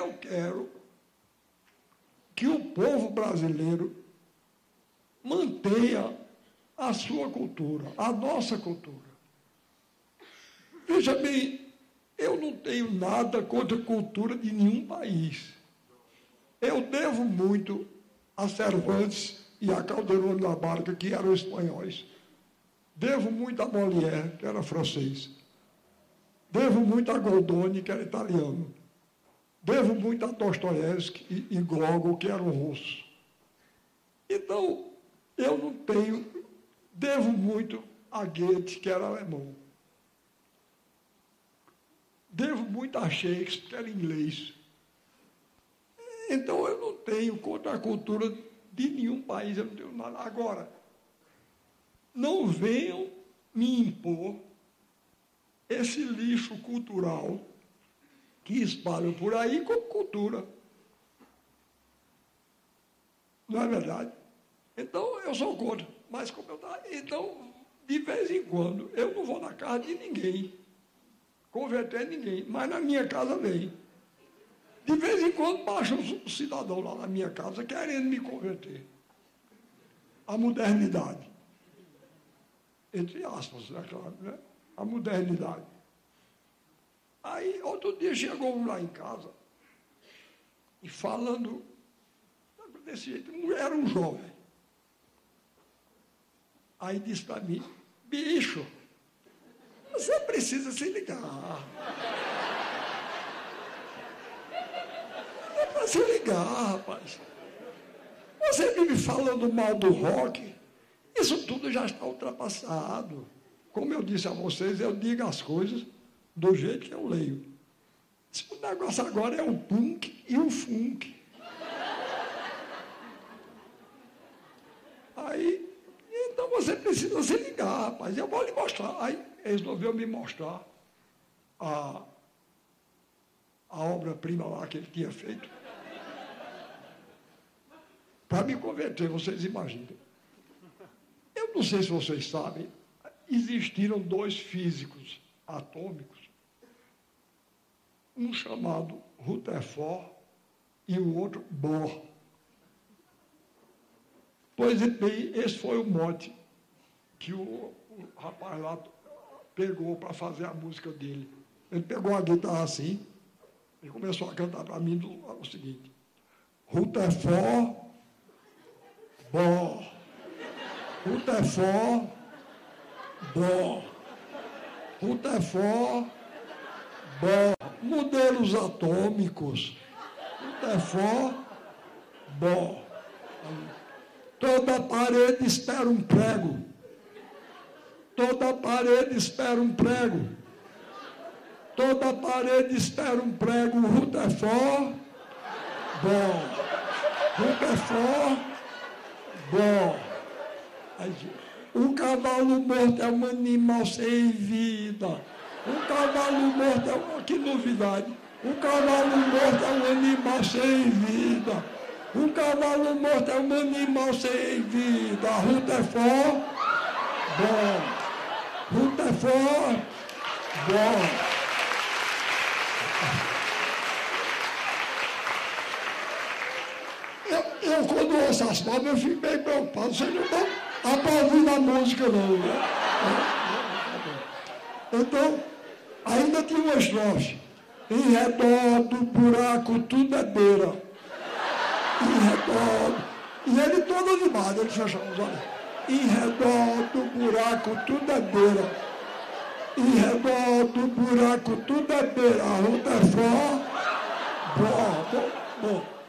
eu quero que o povo brasileiro mantenha a sua cultura, a nossa cultura. Veja bem, eu não tenho nada contra a cultura de nenhum país. Eu devo muito a Cervantes e a Calderón da Barca, que eram espanhóis. Devo muito a Molière, que era francês. Devo muito a Goldoni, que era italiano. Devo muito a Dostoiévski e, Gogol, que eram russos. Então, eu não tenho. Devo muito a Goethe, que era alemão. Devo muito a Shakespeare, que era inglês. Então, eu não tenho contra a cultura de nenhum país, eu não tenho nada. Agora, não venham me impor esse lixo cultural que espalham por aí como cultura. Não é verdade? Então, eu sou contra. Mas como eu então, de vez em quando, eu não vou na casa de ninguém, converter ninguém, mas na minha casa vem. De vez em quando baixa um cidadão lá na minha casa querendo me converter. A modernidade entre aspas, é claro, né? a modernidade. Aí, outro dia chegou um lá em casa e falando desse jeito, era um jovem. Aí disse para mim, bicho, você precisa se ligar. É para se ligar, rapaz. Você vive falando mal do rock. Isso tudo já está ultrapassado. Como eu disse a vocês, eu digo as coisas do jeito que eu leio. O negócio agora é o punk e o funk. Aí, então você precisa se ligar, rapaz. Eu vou lhe mostrar. Aí resolveu me mostrar a, a obra-prima lá que ele tinha feito. Para me converter, vocês imaginam. Eu não sei se vocês sabem, existiram dois físicos atômicos, um chamado Rutherford e o outro Bohr. Pois bem, esse foi o mote que o, o rapaz lá pegou para fazer a música dele. Ele pegou a guitarra assim e começou a cantar para mim o seguinte: Rutherford, Bohr. Rutherford, Bohr. Rutherford, Bohr. Modelos atômicos. Rutherford, Bohr. Toda parede espera um prego. Toda parede espera um prego. Toda parede espera um prego. Rutherford, Bohr. Rutherford, Bohr. O cavalo morto é um animal sem vida. O cavalo morto é uma que novidade. O cavalo morto é um animal sem vida. O cavalo morto é um animal sem vida. Ruta é for, bom. Ruta é for, bom. Eu, eu, quando ouço as palmas, eu fico bem preocupado. Vocês não aplaudindo a música, não. Então, ainda tinha uma estrofe. Em redor do buraco tudo é beira. Em redor. E ele todo animado, ele fechou os olhos. Em redor do buraco tudo é beira. Em redor do buraco tudo é beira. A ruta é fó. Bom, bom, bom.